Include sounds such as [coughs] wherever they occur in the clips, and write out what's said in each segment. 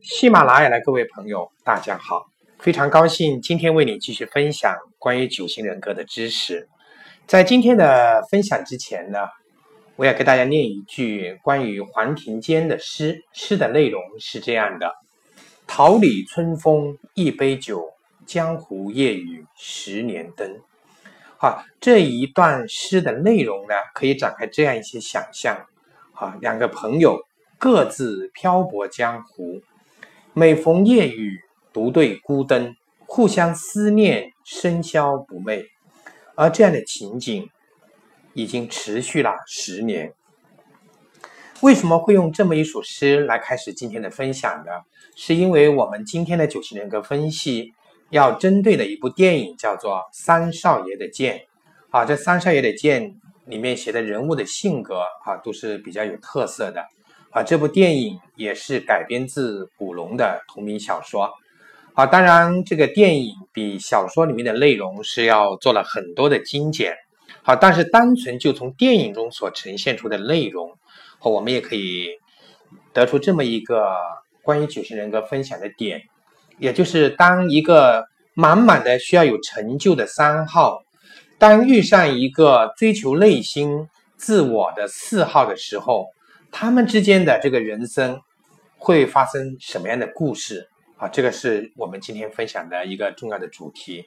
喜马拉雅的各位朋友，大家好！非常高兴今天为你继续分享关于九型人格的知识。在今天的分享之前呢，我要给大家念一句关于黄庭坚的诗。诗的内容是这样的：“桃李春风一杯酒，江湖夜雨十年灯。”好，这一段诗的内容呢，可以展开这样一些想象：好，两个朋友各自漂泊江湖。每逢夜雨，独对孤灯，互相思念，深宵不寐。而这样的情景已经持续了十年。为什么会用这么一首诗来开始今天的分享呢？是因为我们今天的九型人格分析要针对的一部电影叫做《三少爷的剑》啊，这《三少爷的剑》里面写的人物的性格啊，都是比较有特色的。啊，这部电影也是改编自古龙的同名小说。啊，当然，这个电影比小说里面的内容是要做了很多的精简。好，但是单纯就从电影中所呈现出的内容，我们也可以得出这么一个关于九型人格分享的点，也就是当一个满满的需要有成就的三号，当遇上一个追求内心自我的四号的时候。他们之间的这个人生会发生什么样的故事啊？这个是我们今天分享的一个重要的主题。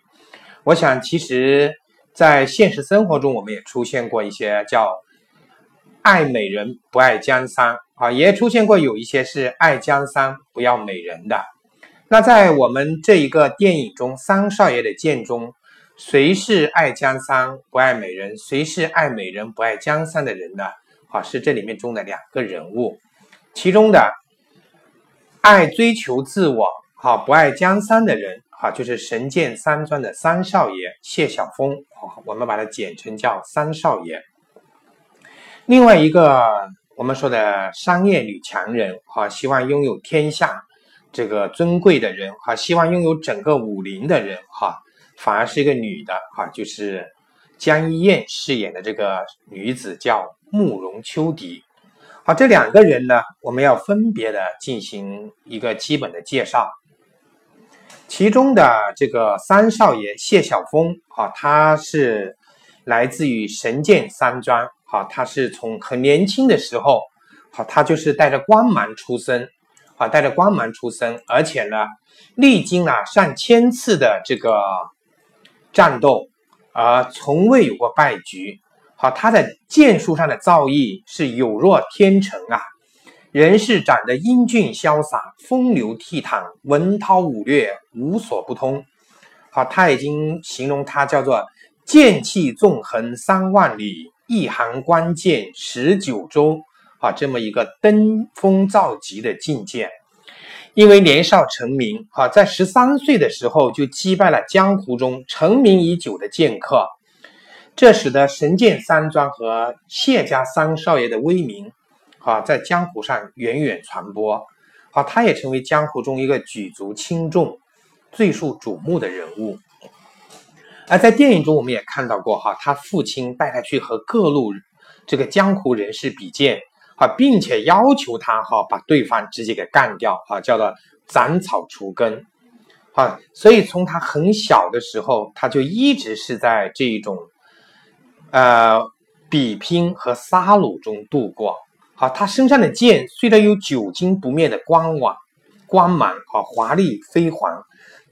我想，其实，在现实生活中，我们也出现过一些叫“爱美人不爱江山”啊，也出现过有一些是“爱江山不要美人”的。那在我们这一个电影中，三少爷的剑中，谁是爱江山不爱美人？谁是爱美人不爱江山的人呢？啊，是这里面中的两个人物，其中的爱追求自我、哈不爱江山的人，哈就是神剑三庄的三少爷谢晓峰，我们把它简称叫三少爷。另外一个我们说的商业女强人，哈希望拥有天下这个尊贵的人，哈希望拥有整个武林的人，哈反而是一个女的，哈就是江一燕饰演的这个女子叫。慕容秋荻，好，这两个人呢，我们要分别的进行一个基本的介绍。其中的这个三少爷谢晓峰，啊，他是来自于神剑三庄，啊，他是从很年轻的时候，好，他就是带着光芒出生，啊，带着光芒出生，而且呢，历经了上千次的这个战斗，而从未有过败局。好，他在剑术上的造诣是有若天成啊，人是长得英俊潇洒、风流倜傥、文韬武略无所不通。好，他已经形容他叫做剑气纵横三万里，一行光剑十九州。啊，这么一个登峰造极的境界。因为年少成名，啊，在十三岁的时候就击败了江湖中成名已久的剑客。这使得神剑三庄和谢家三少爷的威名，啊，在江湖上远远传播，啊，他也成为江湖中一个举足轻重、最受瞩目的人物。而在电影中，我们也看到过，哈，他父亲带他去和各路这个江湖人士比剑，啊，并且要求他，哈，把对方直接给干掉，啊，叫做斩草除根，啊，所以从他很小的时候，他就一直是在这一种。呃，比拼和杀戮中度过。好，他身上的剑虽然有久经不灭的光芒，光芒和华丽辉煌，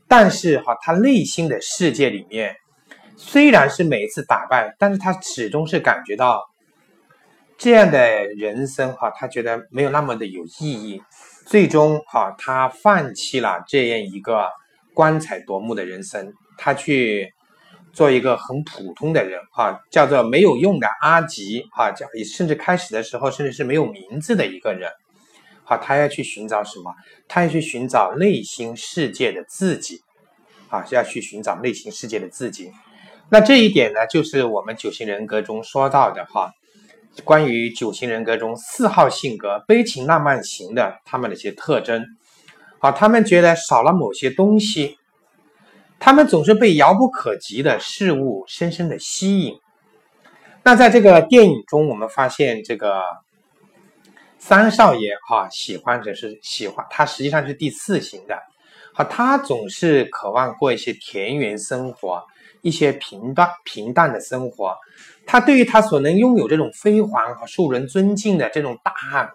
但是哈，他内心的世界里面，虽然是每一次打败，但是他始终是感觉到这样的人生哈，他觉得没有那么的有意义。最终哈，他放弃了这样一个光彩夺目的人生，他去。做一个很普通的人，哈，叫做没有用的阿吉，哈，叫甚至开始的时候甚至是没有名字的一个人，好，他要去寻找什么？他要去寻找内心世界的自己，啊，要去寻找内心世界的自己。那这一点呢，就是我们九型人格中说到的，哈，关于九型人格中四号性格悲情浪漫型的他们的一些特征，好，他们觉得少了某些东西。他们总是被遥不可及的事物深深的吸引。那在这个电影中，我们发现这个三少爷哈喜欢者是喜欢，他实际上是第四型的，好，他总是渴望过一些田园生活，一些平淡平淡的生活。他对于他所能拥有这种辉煌和受人尊敬的这种大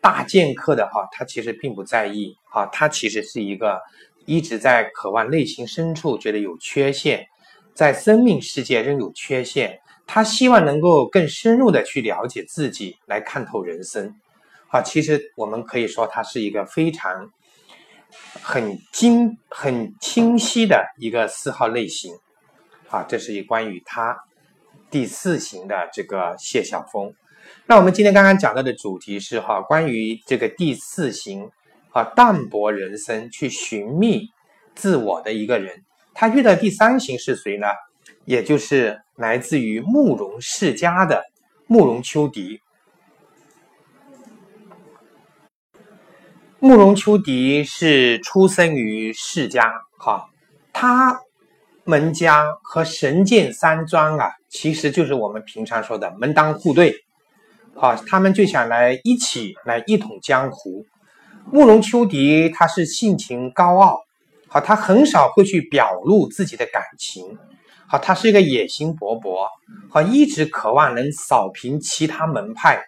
大剑客的哈，他其实并不在意哈，他其实是一个一直在渴望内心深处觉得有缺陷，在生命世界仍有缺陷，他希望能够更深入的去了解自己，来看透人生。啊，其实我们可以说，他是一个非常很精、很清晰的一个四号类型。啊，这是一关于他第四型的这个谢晓峰。那我们今天刚刚讲到的主题是哈，关于这个第四型啊，淡泊人生去寻觅自我的一个人，他遇到第三型是谁呢？也就是来自于慕容世家的慕容秋荻。慕容秋荻是出生于世家，哈，他门家和神剑三庄啊，其实就是我们平常说的门当户对，好，他们就想来一起来一统江湖。慕容秋荻他是性情高傲，好，他很少会去表露自己的感情，好，他是一个野心勃勃，好，一直渴望能扫平其他门派。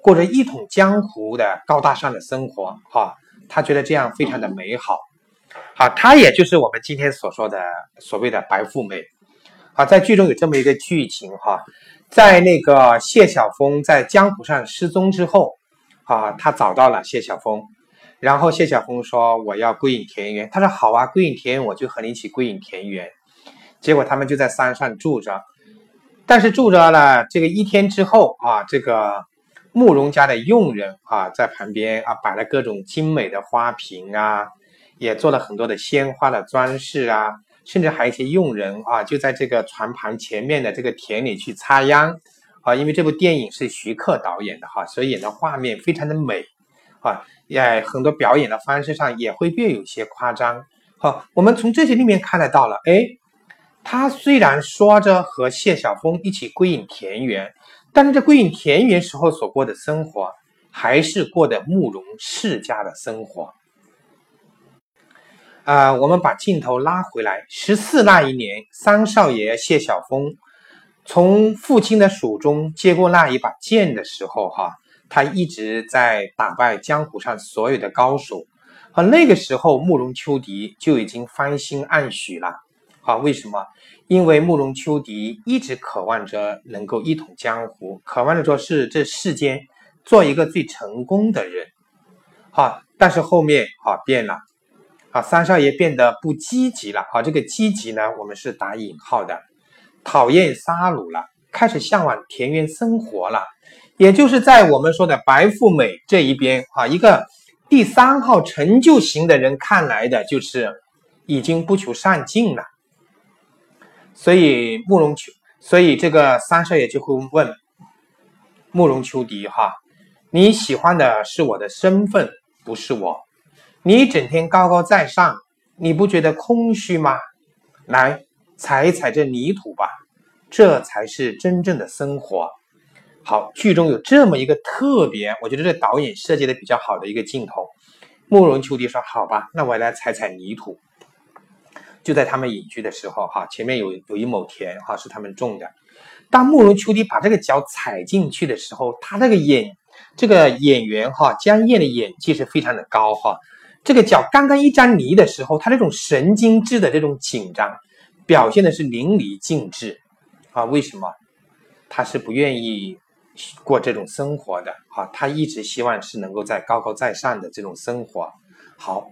过着一统江湖的高大上的生活，哈，他觉得这样非常的美好，好，他也就是我们今天所说的所谓的白富美，好，在剧中有这么一个剧情，哈，在那个谢晓峰在江湖上失踪之后，啊，他找到了谢晓峰，然后谢晓峰说我要归隐田园，他说好啊，归隐田园我就和你一起归隐田园，结果他们就在山上住着，但是住着了这个一天之后啊，这个。慕容家的佣人啊，在旁边啊摆了各种精美的花瓶啊，也做了很多的鲜花的装饰啊，甚至还有一些佣人啊，就在这个船旁前面的这个田里去插秧啊。因为这部电影是徐克导演的哈，所以演的画面非常的美啊，也很多表演的方式上也会略有些夸张。好，我们从这些里面看得到了，哎，他虽然说着和谢晓峰一起归隐田园。但是这归隐田园时候所过的生活，还是过的慕容世家的生活。啊，我们把镜头拉回来，十四那一年，三少爷谢晓峰从父亲的手中接过那一把剑的时候，哈，他一直在打败江湖上所有的高手。而那个时候，慕容秋荻就已经芳心暗许了。啊，为什么？因为慕容秋荻一直渴望着能够一统江湖，渴望着说是这世间做一个最成功的人。好，但是后面啊变了，啊三少爷变得不积极了。好，这个积极呢，我们是打引号的，讨厌杀戮了，开始向往田园生活了。也就是在我们说的白富美这一边啊，一个第三号成就型的人看来的就是已经不求上进了。所以慕容秋，所以这个三少爷就会问慕容秋荻哈，你喜欢的是我的身份，不是我。你整天高高在上，你不觉得空虚吗？来踩一踩这泥土吧，这才是真正的生活。好，剧中有这么一个特别，我觉得这导演设计的比较好的一个镜头。慕容秋荻说：“好吧，那我来踩踩泥土。”就在他们隐居的时候，哈，前面有有一亩田，哈，是他们种的。当慕容秋荻把这个脚踩进去的时候，他那个演这个演员哈江燕的演技是非常的高哈。这个脚刚刚一沾泥的时候，他那种神经质的这种紧张，表现的是淋漓尽致啊。为什么？他是不愿意过这种生活的，哈，他一直希望是能够在高高在上的这种生活。好。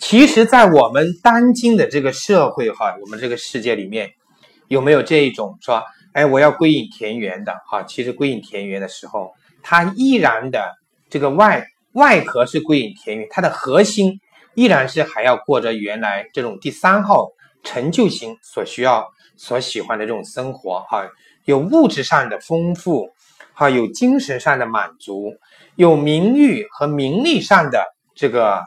其实，在我们当今的这个社会哈，我们这个世界里面，有没有这一种说，哎，我要归隐田园的哈？其实归隐田园的时候，它依然的这个外外壳是归隐田园，它的核心依然是还要过着原来这种第三号成就型所需要、所喜欢的这种生活哈，有物质上的丰富，哈，有精神上的满足，有名誉和名利上的这个。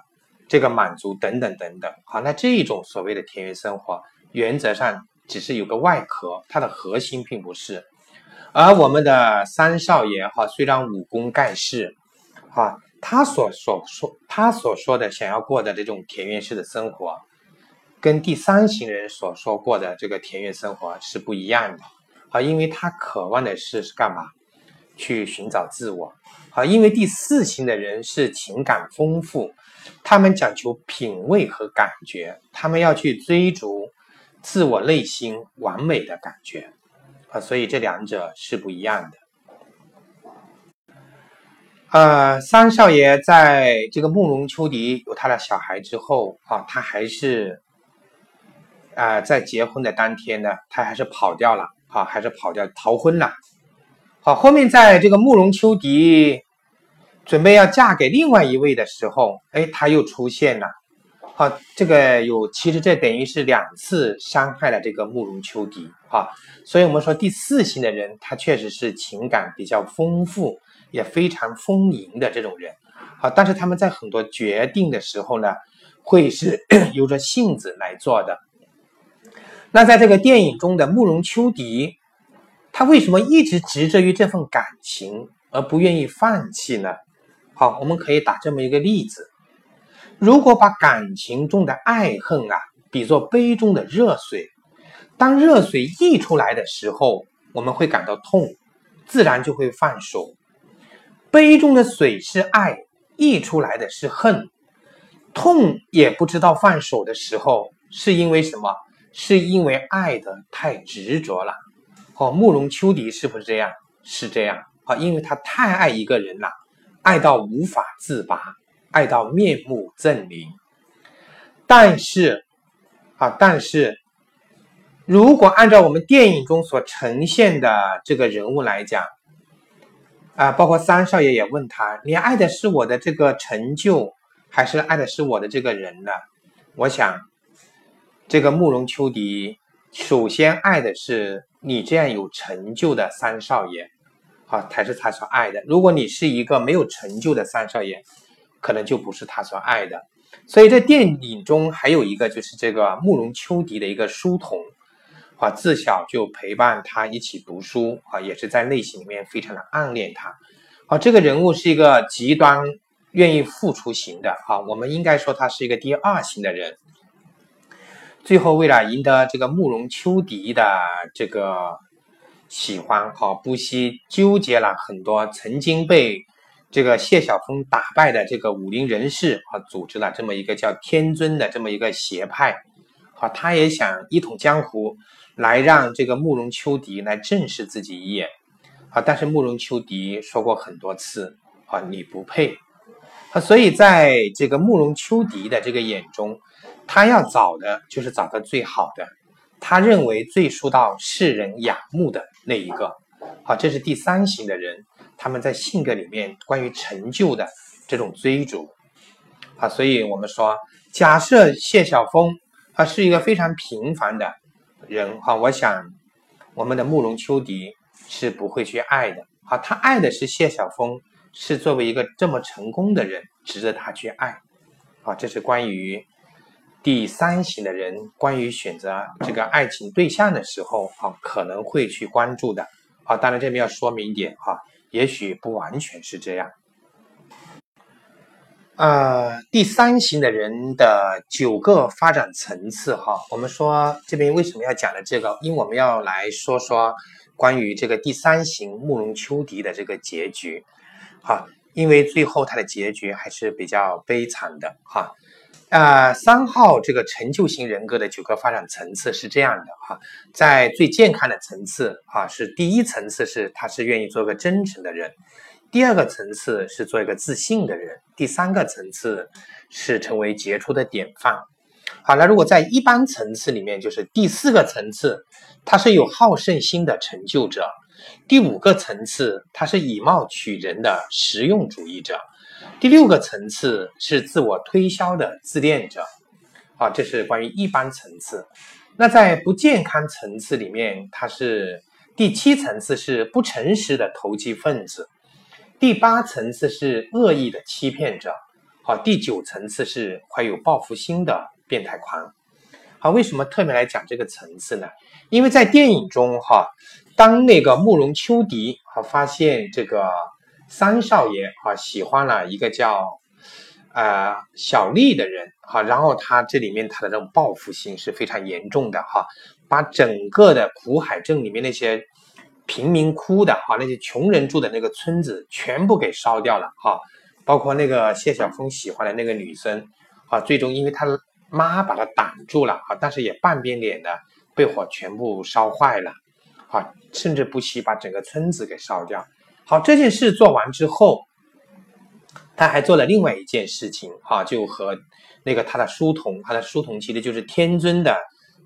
这个满足等等等等，好，那这一种所谓的田园生活，原则上只是有个外壳，它的核心并不是。而我们的三少爷哈，虽然武功盖世，啊，他所所说他所说的想要过的这种田园式的生活，跟第三型人所说过的这个田园生活是不一样的啊，因为他渴望的是是干嘛？去寻找自我啊，因为第四型的人是情感丰富，他们讲求品味和感觉，他们要去追逐自我内心完美的感觉啊，所以这两者是不一样的。呃，三少爷在这个慕容秋荻有他的小孩之后啊，他还是啊，在结婚的当天呢，他还是跑掉了啊，还是跑掉逃婚了。好，后面在这个慕容秋荻准备要嫁给另外一位的时候，哎，他又出现了。好，这个有，其实这等于是两次伤害了这个慕容秋荻啊。所以我们说第四型的人，他确实是情感比较丰富。也非常丰盈的这种人，好，但是他们在很多决定的时候呢，会是 [coughs] 由着性子来做的。那在这个电影中的慕容秋荻，他为什么一直执着于这份感情而不愿意放弃呢？好，我们可以打这么一个例子：如果把感情中的爱恨啊比作杯中的热水，当热水溢出来的时候，我们会感到痛，自然就会放手。杯中的水是爱，溢出来的是恨，痛也不知道放手的时候，是因为什么？是因为爱的太执着了。哦，慕容秋荻是不是这样？是这样。啊，因为他太爱一个人了，爱到无法自拔，爱到面目狰狞。但是，啊，但是，如果按照我们电影中所呈现的这个人物来讲。啊，包括三少爷也问他：“你爱的是我的这个成就，还是爱的是我的这个人呢？”我想，这个慕容秋荻首先爱的是你这样有成就的三少爷，好，才是他所爱的。如果你是一个没有成就的三少爷，可能就不是他所爱的。所以在电影中还有一个就是这个慕容秋荻的一个书童。啊，自小就陪伴他一起读书啊，也是在内心里面非常的暗恋他。啊，这个人物是一个极端愿意付出型的啊，我们应该说他是一个第二型的人。最后为了赢得这个慕容秋荻的这个喜欢，哈，不惜纠结了很多曾经被这个谢晓峰打败的这个武林人士，啊，组织了这么一个叫天尊的这么一个邪派。啊，他也想一统江湖。来让这个慕容秋荻来正视自己一眼，啊！但是慕容秋荻说过很多次，啊，你不配，啊！所以在这个慕容秋荻的这个眼中，他要找的就是找到最好的，他认为最受到世人仰慕的那一个，好，这是第三型的人，他们在性格里面关于成就的这种追逐，啊！所以我们说，假设谢晓峰他是一个非常平凡的。人哈，我想我们的慕容秋荻是不会去爱的。好，他爱的是谢晓峰，是作为一个这么成功的人，值得他去爱。好，这是关于第三型的人，关于选择这个爱情对象的时候，啊，可能会去关注的。好，当然这边要说明一点哈，也许不完全是这样。呃，第三型的人的九个发展层次哈，我们说这边为什么要讲的这个？因为我们要来说说关于这个第三型慕容秋荻的这个结局，哈，因为最后他的结局还是比较悲惨的哈。呃，三号这个成就型人格的九个发展层次是这样的哈，在最健康的层次啊，是第一层次是他是愿意做个真诚的人。第二个层次是做一个自信的人，第三个层次是成为杰出的典范。好，那如果在一般层次里面，就是第四个层次，他是有好胜心的成就者；第五个层次，他是以貌取人的实用主义者；第六个层次是自我推销的自恋者。好，这是关于一般层次。那在不健康层次里面，它是第七层次是不诚实的投机分子。第八层次是恶意的欺骗者，好，第九层次是怀有报复心的变态狂，好，为什么特别来讲这个层次呢？因为在电影中，哈，当那个慕容秋荻哈发现这个三少爷啊喜欢了一个叫呃小丽的人哈，然后他这里面他的这种报复心是非常严重的哈，把整个的苦海镇里面那些贫民窟的哈那些穷人住的那个村子全部给烧掉了哈，包括那个谢晓峰喜欢的那个女生啊，最终因为他妈把他挡住了啊，但是也半边脸的被火全部烧坏了啊，甚至不惜把整个村子给烧掉。好，这件事做完之后，他还做了另外一件事情，哈，就和那个他的书童，他的书童其实就是天尊的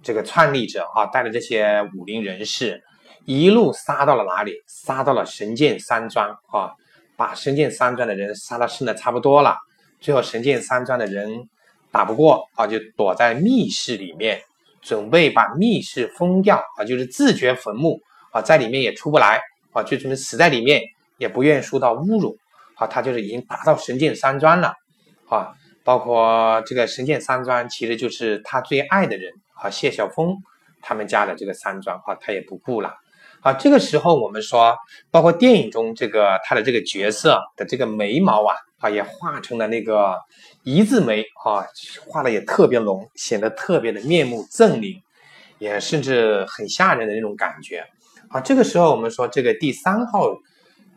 这个创立者，啊，带着这些武林人士，一路杀到了哪里？杀到了神剑山庄，啊，把神剑山庄的人杀的剩的差不多了。最后神剑山庄的人打不过，啊，就躲在密室里面，准备把密室封掉，啊，就是自掘坟墓，啊，在里面也出不来，啊，就准备死在里面。也不愿意受到侮辱，啊，他就是已经达到神剑山庄了，啊，包括这个神剑山庄其实就是他最爱的人，啊，谢晓峰他们家的这个山庄，啊，他也不顾了，啊，这个时候我们说，包括电影中这个他的这个角色的这个眉毛啊，啊，也画成了那个一字眉，啊，画的也特别浓，显得特别的面目狰狞，也甚至很吓人的那种感觉，啊，这个时候我们说这个第三号。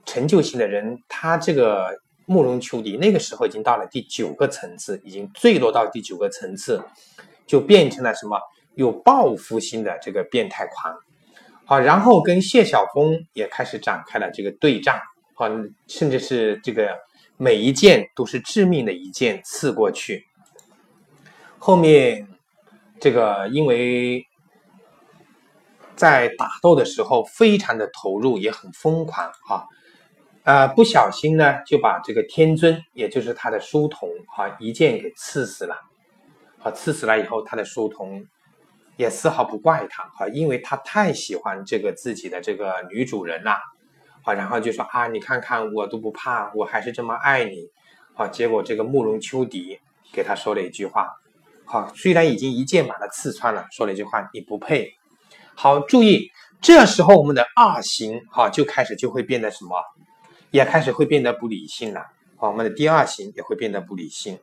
成就型的人，他这个慕容秋荻那个时候已经到了第九个层次，已经坠落到第九个层次，就变成了什么有报复心的这个变态狂。好，然后跟谢晓峰也开始展开了这个对战，啊，甚至是这个每一剑都是致命的一剑刺过去。后面这个因为在打斗的时候非常的投入，也很疯狂，哈。呃，不小心呢，就把这个天尊，也就是他的书童，哈，一剑给刺死了。啊，刺死了以后，他的书童也丝毫不怪他，哈，因为他太喜欢这个自己的这个女主人了，啊，然后就说啊，你看看我都不怕，我还是这么爱你，啊，结果这个慕容秋荻给他说了一句话，好，虽然已经一剑把他刺穿了，说了一句话，你不配。好，注意，这时候我们的二型，哈，就开始就会变得什么？也开始会变得不理性了，啊，我们的第二型也会变得不理性。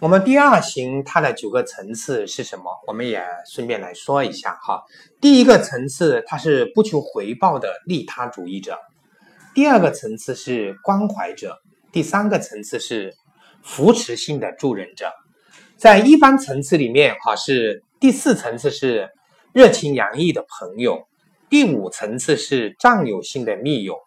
我们第二型它的九个层次是什么？我们也顺便来说一下哈。第一个层次，它是不求回报的利他主义者；第二个层次是关怀者；第三个层次是扶持性的助人者。在一般层次里面，哈，是第四层次是热情洋溢的朋友；第五层次是占有性的密友。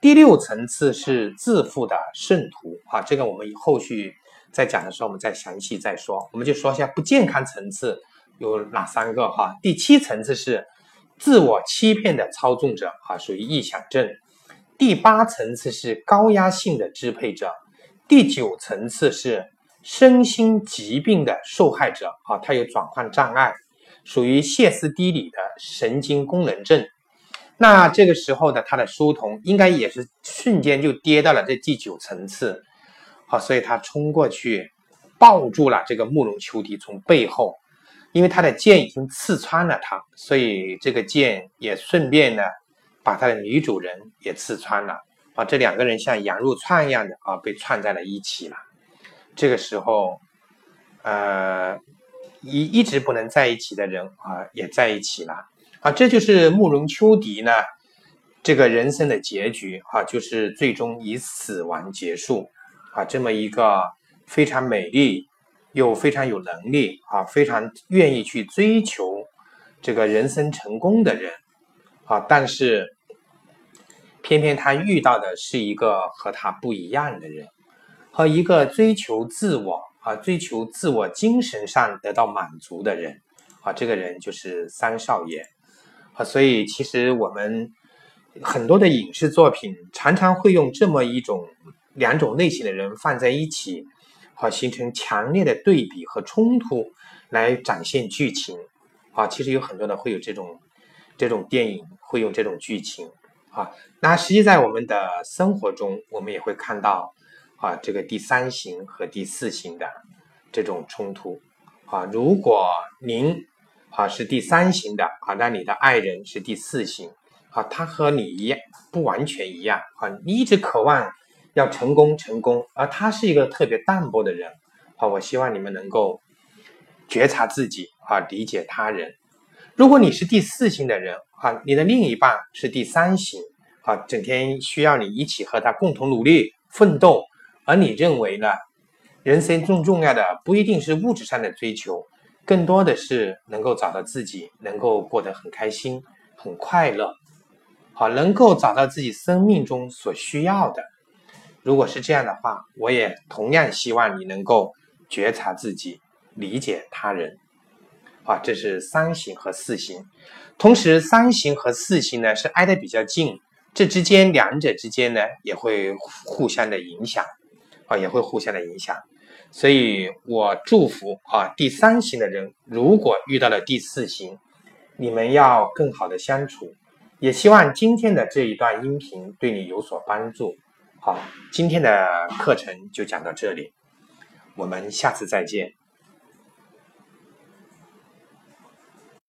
第六层次是自负的圣徒啊，这个我们后续再讲的时候，我们再详细再说。我们就说一下不健康层次有哪三个哈。第七层次是自我欺骗的操纵者啊，属于臆想症。第八层次是高压性的支配者。第九层次是身心疾病的受害者啊，他有转换障碍，属于歇斯底里的神经功能症。那这个时候呢他的书童应该也是瞬间就跌到了这第九层次，好，所以他冲过去抱住了这个慕容秋荻，从背后，因为他的剑已经刺穿了他，所以这个剑也顺便呢把他的女主人也刺穿了，啊，这两个人像羊肉串一样的啊被串在了一起了。这个时候，呃，一一直不能在一起的人啊也在一起了。啊，这就是慕容秋荻呢，这个人生的结局啊，就是最终以死亡结束啊，这么一个非常美丽又非常有能力啊，非常愿意去追求这个人生成功的人啊，但是偏偏他遇到的是一个和他不一样的人，和一个追求自我啊，追求自我精神上得到满足的人啊，这个人就是三少爷。啊，所以其实我们很多的影视作品常常会用这么一种两种类型的人放在一起，好形成强烈的对比和冲突来展现剧情。啊，其实有很多的会有这种这种电影会用这种剧情。啊，那实际在我们的生活中，我们也会看到啊，这个第三型和第四型的这种冲突。啊，如果您。啊，是第三型的啊，那你的爱人是第四型啊，他和你一样不完全一样啊，你一直渴望要成功成功，而他是一个特别淡泊的人。好，我希望你们能够觉察自己啊，理解他人。如果你是第四型的人啊，你的另一半是第三型啊，整天需要你一起和他共同努力奋斗，而你认为呢？人生中重要的不一定是物质上的追求，更多的是能够找到自己，能够过得很开心、很快乐，好，能够找到自己生命中所需要的。如果是这样的话，我也同样希望你能够觉察自己，理解他人。啊，这是三型和四型，同时三型和四型呢是挨得比较近，这之间两者之间呢也会互相的影响，啊，也会互相的影响。所以我祝福啊，第三型的人如果遇到了第四型，你们要更好的相处。也希望今天的这一段音频对你有所帮助。好，今天的课程就讲到这里，我们下次再见。